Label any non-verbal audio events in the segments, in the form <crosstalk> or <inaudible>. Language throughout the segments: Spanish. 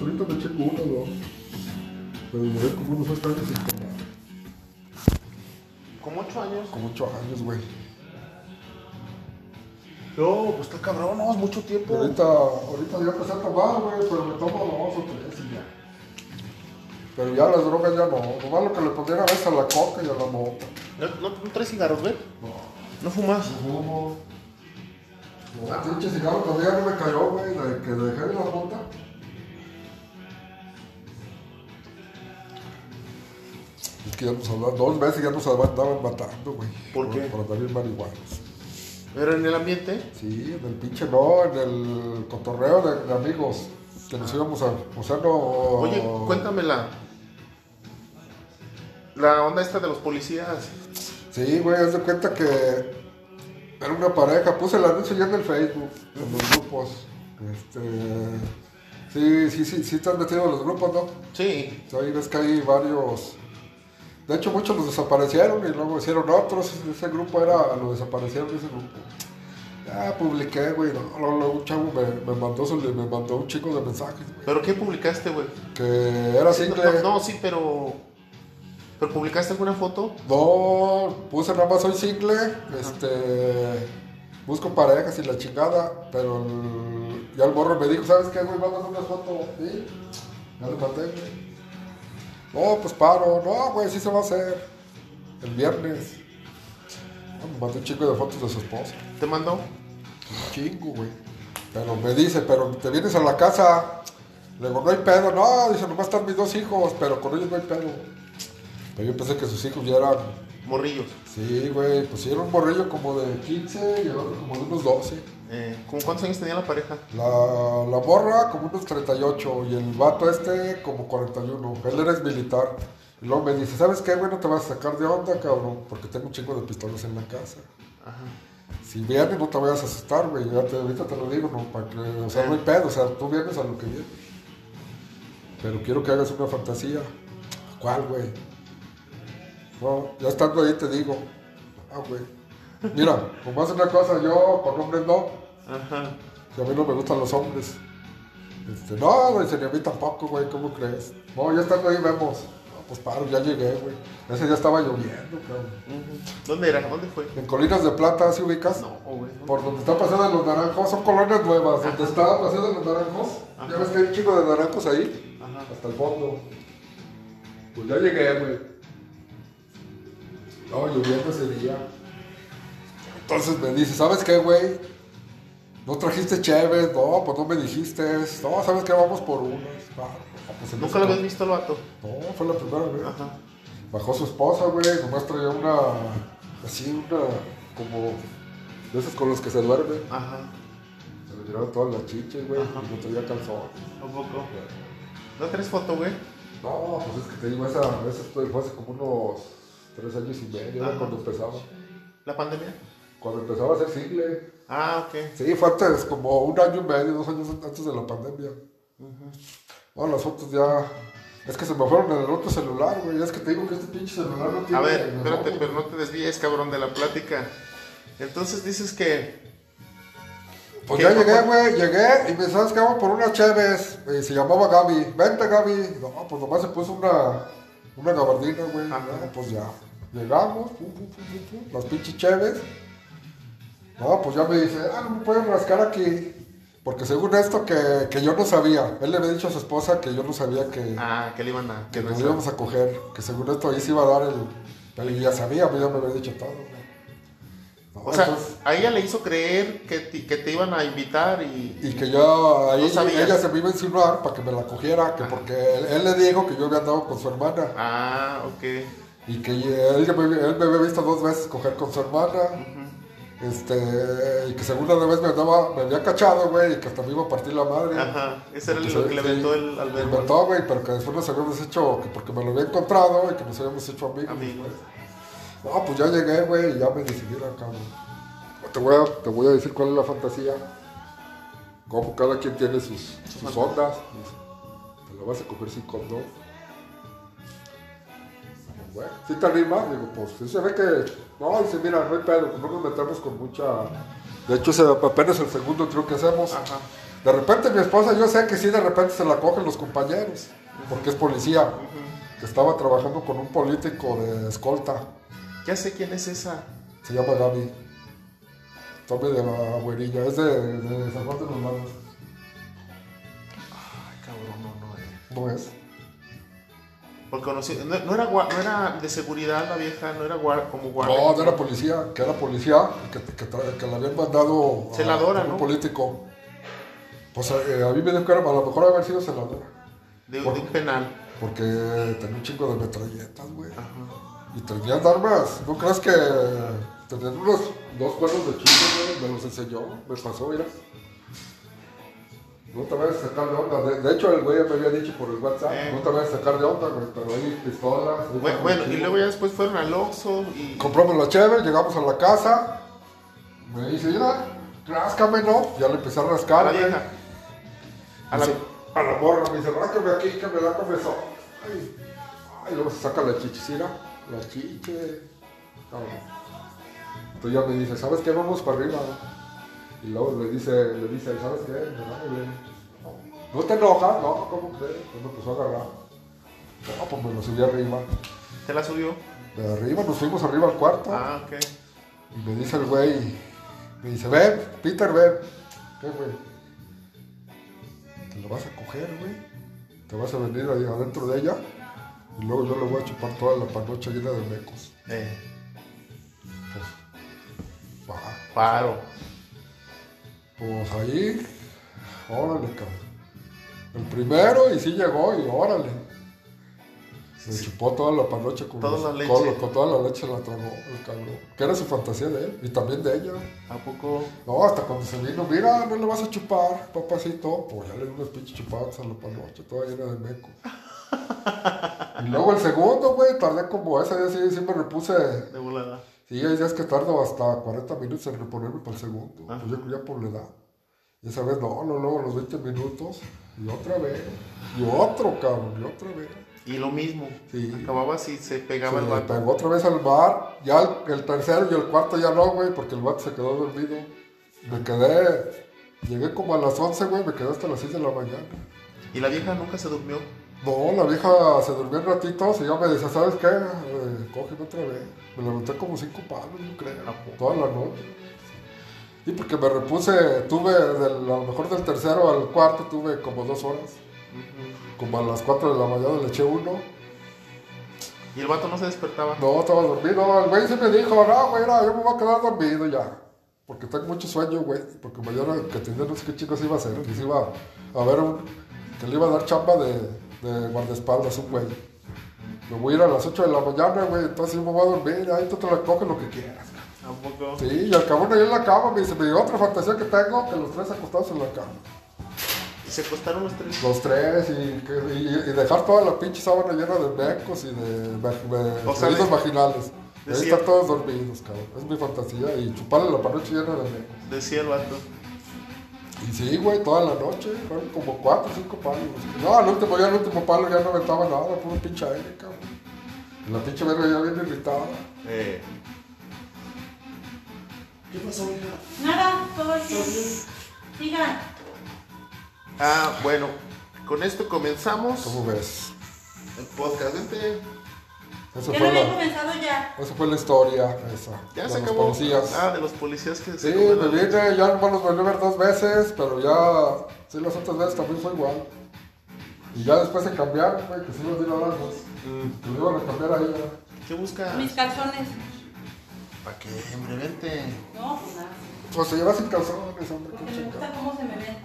Ahorita me eché uno o dos. Pero duré como unos ocho años sin tomar. Como ocho años. Como ocho años, güey. No, pues está cabrón, no, es mucho tiempo. Ahorita, ahorita ya empecé a tomar, güey, pero me tomo dos o tres y ya. Pero ya las drogas ya no. Nomás lo que le pondría a veces a la coca y a la mota. ¿No, no, no traes cigarros, güey? No. ¿No fumas? Fumo. No, pinche cigarro todavía no me cayó, güey, de que dejé la mota. Es que ya nos hablaban, dos veces ya nos andaban matando, güey. ¿Por qué? Por andar bien marihuanos. ¿Era en el ambiente? Sí, en el pinche no, en el cotorreo de, de amigos. Que nos íbamos a. O sea, no. Oye, cuéntame la. La onda esta de los policías. Sí, güey, haz de cuenta que era una pareja. Puse el anuncio ya en el Facebook, en los grupos. Este. Sí, sí, sí, sí te metido en los grupos, ¿no? Sí. Ves que hay varios. De hecho, muchos los desaparecieron y luego hicieron otros. Ese grupo era. Lo desaparecieron ese grupo. Ya publiqué, güey. No, luego, luego un chavo me, me mandó, me mandó un chico de mensajes, güey. ¿Pero qué publicaste, güey? Que era single. no, no, sí, pero. ¿Pero publicaste alguna foto? No, puse nada más soy single, este, busco parejas y la chingada, pero el- ya el morro me dijo, ¿sabes qué, güey? Mándame una foto, ¿sí? Ya le mandé, güey. No, pues paro, no, güey, sí se va a hacer, el viernes. No, me mandó un chingo de fotos de su esposa, ¿Te mandó? un chingo, güey. Pero me dice, pero te vienes a la casa, le digo, no hay pedo, no, dice, nomás están mis dos hijos, pero con ellos no hay pedo. Pero yo pensé que sus hijos ya eran Morrillos. Sí, güey, pues sí, era un morrillo como de 15 y el otro como de unos 12. Eh, ¿Cómo cuántos años tenía la pareja? La, la morra como unos 38 y el vato este como 41. Él era militar. Y luego me dice, ¿sabes qué, güey? No te vas a sacar de onda, cabrón, porque tengo un chingo de pistolas en la casa. Ajá. Si vienes, no te vayas a asustar, güey. Ya te, ahorita te lo digo, no, para que, o sea, no hay pedo, o sea, tú vienes a lo que vienes. Pero quiero que hagas una fantasía. ¿Cuál, güey? No, ya estando ahí te digo. Ah, güey. Mira, como hace una cosa, yo con hombres no. Ajá. Que a mí no me gustan los hombres. Este, no, dice, ni a mí tampoco, güey, ¿cómo crees? No, ya estando ahí vemos. No, pues paro, ya llegué, güey. Ese día estaba lloviendo, cabrón. ¿Dónde era? ¿Dónde fue? En Colinas de Plata, ¿sí ubicas? No, güey. Por donde está Paseo de los Naranjos, son colonias nuevas. Donde está Paseo de los Naranjos, Ajá. ya ves que hay un chico de naranjos ahí, Ajá. hasta el fondo. Pues ya llegué, güey. No, lloviendo ese día. Entonces me dice, ¿sabes qué, güey? ¿No trajiste chévere? No, pues no me dijiste. No, ¿sabes qué? Vamos por unas. Ah, pues ¿Nunca lo habías visto el vato? No, fue la primera vez. Ajá. Bajó su esposa, güey, nomás traía una, así una, como, de esas con las que se duermen. Ajá. Se le tiraron todas las chiches, güey, y no traía calzón. ¿A poco? ¿No traes foto, güey? No, pues es que te digo, esa, esa fue hace como unos tres años y medio, Ajá. cuando empezaba. ¿La pandemia? Cuando empezaba a ser single. Ah, ok. Sí, fue antes, como un año y medio, dos años antes de la pandemia. No, las fotos ya... Es que se me fueron en el otro celular, güey. Es que te digo que este pinche celular no tiene... A ver, espérate, pero no te desvíes, cabrón, de la plática. Entonces dices que. Pues ya llegué, güey, llegué y me sabes que vamos por una Cheves. Y se llamaba Gaby. Vente, Gaby. No, pues nomás se puso una, una gabardina, güey. No, pues ya. Llegamos, pum, pum, pum, pum, pum, las pinches Cheves. No, pues ya me dice, ah, no me pueden rascar aquí. Porque según esto que, que yo no sabía, él le había dicho a su esposa que yo no sabía que, Ah, que le iban a. que Que no nos íbamos a coger. Que según esto ahí se iba a dar el... Yo ya sabía, mí ya me había dicho todo. No, O sea, entonces- a ella le hizo creer que te, que te iban a invitar y. Y que yo ahí No ella se me iba a insinuar para que me la cogiera, que porque él, él le dijo que yo había andado con su hermana Ah, ok. y que él, me, él me había visto dos veces coger con su hermana. Este, y que según una vez me andaba, me había cachado, güey, y que hasta me iba a partir la madre. Ajá. Ese era lo que le sí, aventó el Alberto. inventó, güey, pero que después nos habíamos hecho, que porque me lo había encontrado y que nos habíamos hecho amigos. Amigos. güey. No, pues ya llegué, güey, y ya me decidí, mira, cabrón. Te voy, a, te voy a decir cuál es la fantasía. Como cada quien tiene sus, sus ondas. Te la vas a coger sin condón. Bueno, si te animas, digo, pues sí se ve que. No, dice, mira, no hay pedo, pues no nos metemos con mucha. De hecho, ese apenas el segundo trío que hacemos. Ajá. De repente mi esposa, yo sé que sí, de repente se la cogen los compañeros, porque es policía, que estaba trabajando con un político de escolta, Ya sé quién es esa. se llama Gaby. Tome de la güerilla, es de, de San Juan de los Lagos. Ay, cabrón, no, no. eh. No es. Porque conocí, no, no era, no era de seguridad la vieja, no era guar- como guardia. No, no era policía, que era policía, que, que, que le habían mandado a- Celadora, a un ¿no? político. Pues eh, a mí me dio que era, a lo mejor haber sido celadora. De, de un penal. Porque tenía un chingo de metralletas, güey. Ajá. Y tenían armas. ¿No crees que tenían unos dos cuernos de chico, güey? Me los enseñó, me pasó, mira. No te vayas a sacar de onda. De, de hecho, el güey ya me había dicho por el WhatsApp. Eh. No te vayas a sacar de onda, güey. Pero hay pistolas. Bueno, bueno, y luego ya después fueron al Oxxo y... Compramos la cheve, llegamos a la casa. Me dice, mira, ráscame, ¿no? Ya le empecé a A rascar. la güey. vieja. A la... Dice, a la morra, me dice, ráscame aquí que me da comezón. Ay, ay, luego se saca la chichicira, la chiche. Cabrón. Entonces ya me dice, ¿sabes qué? Vamos para arriba. Y luego le dice, le dice, ¿sabes qué? No, ¿No te enojas? No, ¿cómo crees? Pues me empezó a agarrar. No, pues me lo subí arriba. ¿Te la subió? De arriba nos fuimos arriba al cuarto. Ah, ok. Y me dice el güey, me dice, ven, Peter, ven. ¿Qué, güey? Te lo vas a coger, güey. Te vas a venir ahí adentro de ella. Y luego yo le voy a chupar toda la panocha llena de mecos. Eh, Pues, va. paro. Pues ahí, órale, cabrón. El primero y sí llegó y órale. Se chupó toda la panocha con, Toda la leche. con toda la leche la tragó el cabrón. Que era su fantasía de él y también de ella. ¿A poco? No, hasta cuando se vino, mira, no le vas a chupar, papacito. Pues ya le di unos pinches chupadas a la panocha, toda llena de meco. <laughs> y luego el segundo, güey, tardé como ese día sí, sí me repuse. De volada. Sí, hay días que tardo hasta 40 minutos en reponerme para el segundo. Ajá. Pues yo ya por la edad. Y esa vez no, no, luego los 20 minutos. Y otra vez. Y otro, cabrón, y otra vez. Y lo mismo. Sí. Acababas y se pegaba Se el me vato. pegó otra vez al bar. Ya el, el tercero y el cuarto ya no, güey, porque el vato se quedó dormido. Me quedé. Llegué como a las 11, güey, me quedé hasta las 6 de la mañana. Y la vieja nunca se durmió. No, la vieja se durmió un ratito y ya me decía, ¿sabes qué? Cógeme otra vez. Me levanté como cinco palos, yo creo, toda la noche. Y porque me repuse, tuve, del, a lo mejor del tercero al cuarto, tuve como dos horas. Como a las 4 de la mañana le eché uno. Y el vato no se despertaba. No, estaba dormido. El güey se me dijo, no, güey, no, yo me voy a quedar dormido ya. Porque tengo mucho sueño, güey. Porque mañana que tenía no sé qué chicos iba a hacer. Y se iba a ver un, que le iba a dar chamba de, de guardaespaldas un güey. Me voy a ir a las 8 de la mañana, güey. Entonces yo me voy a dormir. Ahí tú te la coges lo que quieras. ¿A poco? Sí, y al cabrón ahí en la cama me dice, me dio otra fantasía que tengo, que los tres acostados en la cama. Y se acostaron los tres. Los tres y, y- y dejar toda la pinche sábana llena de mecos y de, de, de O sea, vaginales. Ahí están todos dormidos, cabrón. Es mi fantasía. Y chuparle la panoche llena de mecos. Decía el vato. Y sí, güey, toda la noche. Fueron como cuatro o cinco palos. No, al último, ya el último palo ya no aventaba nada, puro pinche aire, cabrón. La pinche verga ya bien irritada. Eh, ¿Qué pasó, hija? Nada, todo bien. Sigan. Ah, bueno. Con esto comenzamos ¿Cómo ves? el podcast. Vente. Esa Ya fue lo había la, comenzado ya. esa fue la historia, esa. Ya de se los acabó. policías. Ah, de los policías que Sí, se comen me la leche. vine, ya nomás los volví a ver dos veces, pero ya, sí, las otras veces también fue igual. Y ya después se cambiaron, güey, que sí los di largos, Mm, que lo iban a cambiar a ella. ¿Qué busca? Mis calzones. ¿Para qué, hombre? Vente. No, pues nada. Pues se lleva sin calzones, hombre, Porque me gusta cómo se me ven.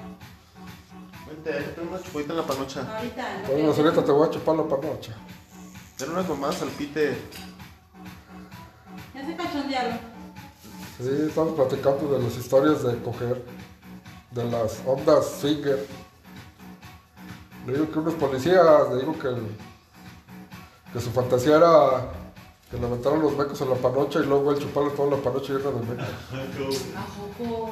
Vente, ahí tengo una chupadita en la panocha. Ahorita. ¿no? Bueno, pues ahorita te voy a chupar la panocha. Ten unas mamadas al pite. Ya se cachondearon. Sí, estamos platicando de las historias de coger, de las ondas finger. Le digo que unos policías, le digo que, que su fantasía era que le aventaron los mecos en la panocha y luego él chuparle toda la panocha llena de mecos. ¿A poco?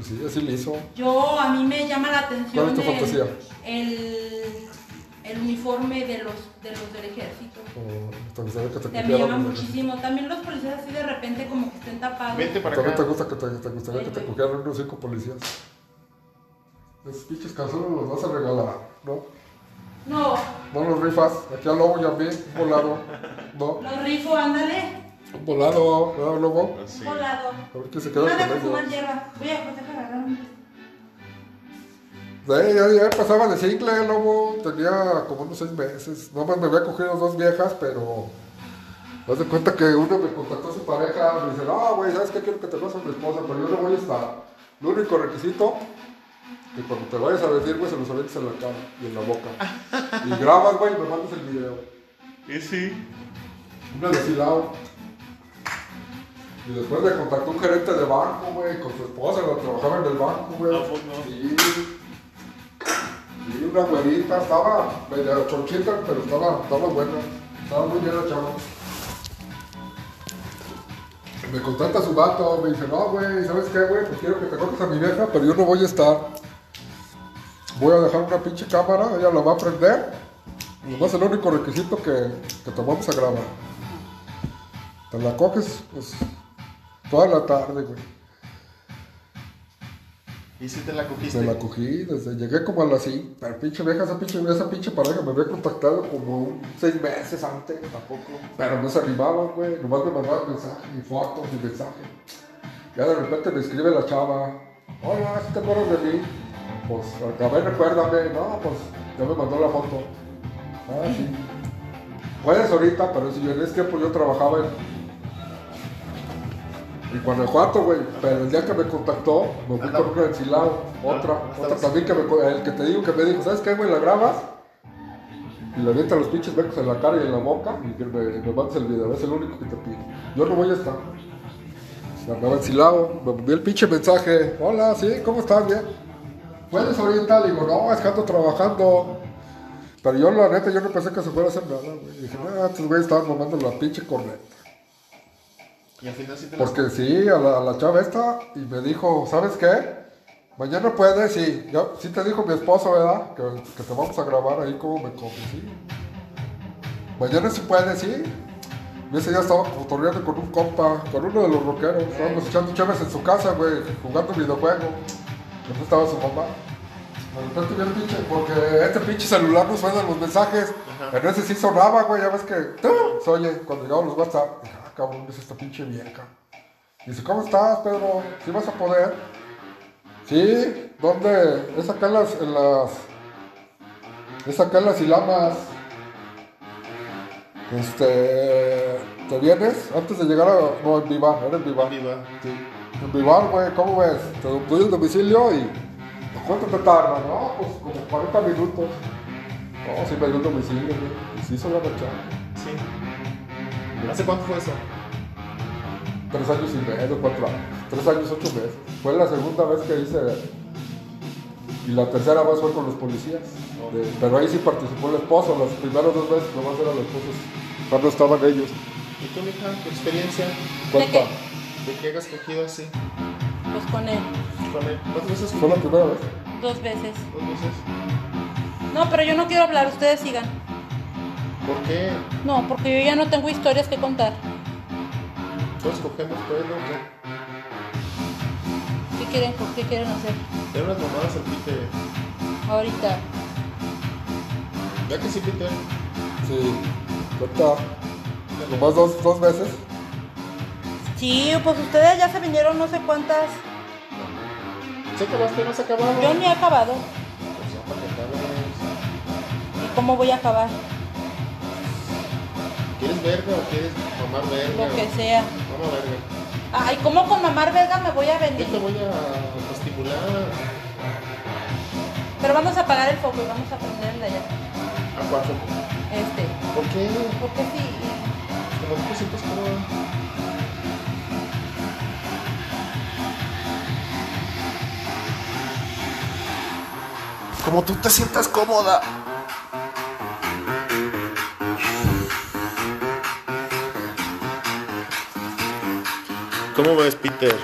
Y sí, así le hizo. Yo, a mí me llama la atención ¿Cuál es tu el- fantasía? el, el uniforme de los, de los del ejército. O te gustaría que te Te me llama muchísimo. También los policías así de repente como que estén tapados. Vente para También te acá. gusta que te, te gustaría que te cogieran unos cinco policías. Esos pinches calzones los vas a regalar, ¿no? No, No los rifas. Aquí al lobo y a mí, un volado. No, los rifo, ándale. un volado, ¿no, lobo? Así. Volado. A ver quién se queda Nada con ellos. hierba. Voy a agarrar un- Sí, ya, ya pasaba de cicle, lobo. Tenía como unos seis meses. Nomás me había cogido dos viejas, pero. Haz de cuenta que uno me contactó a su pareja. Me dice, no, güey, ¿sabes qué? Quiero que te vas a mi esposa, pero yo no voy a estar. El único requisito. Que cuando te vayas a venir, güey, se los avientes en la cara y en la boca. <laughs> y grabas, güey, y me mandas el video. Y sí. Una deshilado. Y después me contactó un gerente de banco, güey, con su esposa, la trabajaba en el banco, güey. ¿A poco? Sí. Y una güerita, estaba media chonchita, pero estaba, estaba buena. Estaba muy bien la chava. Me contacta su gato, me dice, no, güey, ¿sabes qué, güey? Pues quiero que te cojas a mi vieja, pero yo no voy a estar. Voy a dejar una pinche cámara, ella la va a prender. Nomás el único requisito que, que te vamos a grabar. Te la coges, pues, toda la tarde, güey. ¿Y si te la cogiste? Me la cogí, desde, llegué como a las 5, pero pinche vieja, esa pinche, esa pinche pareja me había contactado como seis meses antes, tampoco. Pero no se animaban, güey, nomás me mandaban mensajes y fotos y mensajes. Ya de repente me escribe la chava, hola, ¿sí te acuerdas de mí? Pues, a ver, recuérdame, no, pues, ya me mandó la foto. Ah, sí. Puedes ahorita, pero si en ese tiempo yo trabajaba en, en Guanajuato, güey. Pero el día que me contactó, me fui con una enchilada, otra, Ah, otra también que me, el que te digo que me dijo, ¿sabes qué, güey? La grabas y le avientas los pinches becos en la cara y en la boca y me, me mandes el video, es el único que te pido. Yo no voy a estar. Me andaba enchilado, me envió el pinche mensaje, hola, sí, ¿cómo estás? Bien. ¿Puedes? Le digo, no, es que ando trabajando. Pero yo, la neta, yo no pensé que se fuera a hacer nada, güey. Dije, no, estos güeyes estaban mamando la pinche corneta. Y al final sí te Porque sí, a la, a la chava esta, y me dijo, ¿sabes qué? Mañana puedes, sí. Yo, sí te dijo mi esposo, ¿verdad? Que, que te vamos a grabar ahí como me coges, sí. Mañana sí puedes, sí. Y ese día estaba cotorreando con un compa, con uno de los rockeros. Estábamos echando chaves en su casa, güey, jugando videojuego. Donde estaba su mamá. De repente vi el pinche, porque este pinche celular nos suena los mensajes. Ajá. Pero ese sí sonaba, güey, ya ves que se oye cuando llegaban los WhatsApp. Ah, cabrón, es esta pinche vieja. Dice, ¿cómo estás, Pedro? ¿Sí vas a poder? Sí, ¿dónde? Es acá en las, en las... Es acá en las Ilamas. Este... ¿Te vienes? Antes de llegar a... No, en Vivar, era en Vivar. Viva. Sí. En Vivar, güey, ¿cómo ves? Te doy el domicilio y... ¿Cuánto te tarda? No, pues como 40 minutos. No, sí me dio el domicilio, güey. Y sí se la rechazó. Sí. ¿Hace cuánto fue eso? Tres años y medio, cuatro años. Tres años, ocho meses. Fue la segunda vez que hice. Y la tercera vez fue con los policías. De- pero ahí sí participó el esposo. Las primeras dos veces nomás eran los esposos. Cuando estaban ellos. ¿Y tú, mija, tu experiencia Cuenta. de que hayas cogido así? Pues con él, Con él. ¿Cuántas veces Fue la primera vez. dos veces. Dos veces. No, pero yo no quiero hablar, ustedes sigan. ¿Por qué? No, porque yo ya no tengo historias que contar. Todos cogemos pelo. ¿Qué quieren, qué quieren hacer? De unas mamadas al pite. Ahorita. Ya que sí, Peter. Sí. Cuenta. Nomás dos, dos veces. Sí, pues ustedes ya se vinieron no sé cuántas. ¿Se acabaste? ¿No se acabado? Yo ni he acabado. Pues ya, para que acabes. ¿Y cómo voy a acabar? ¿Quieres verga o quieres mamar verga? Lo que sea. Mamá verga. Ay, ¿cómo con mamar verga me voy a Yo venir? te voy a estimular. Pero vamos a apagar el foco y vamos a prenderla ya. ¿A cuatro? Este. ¿Por qué? Porque sí. Como tú te sientes cómodo. Como tú te sientas cómoda. ¿Cómo ves, Peter?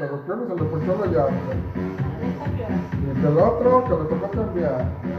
Le ponchó la ¿qué hora? Y el otro que le tocó cambiar.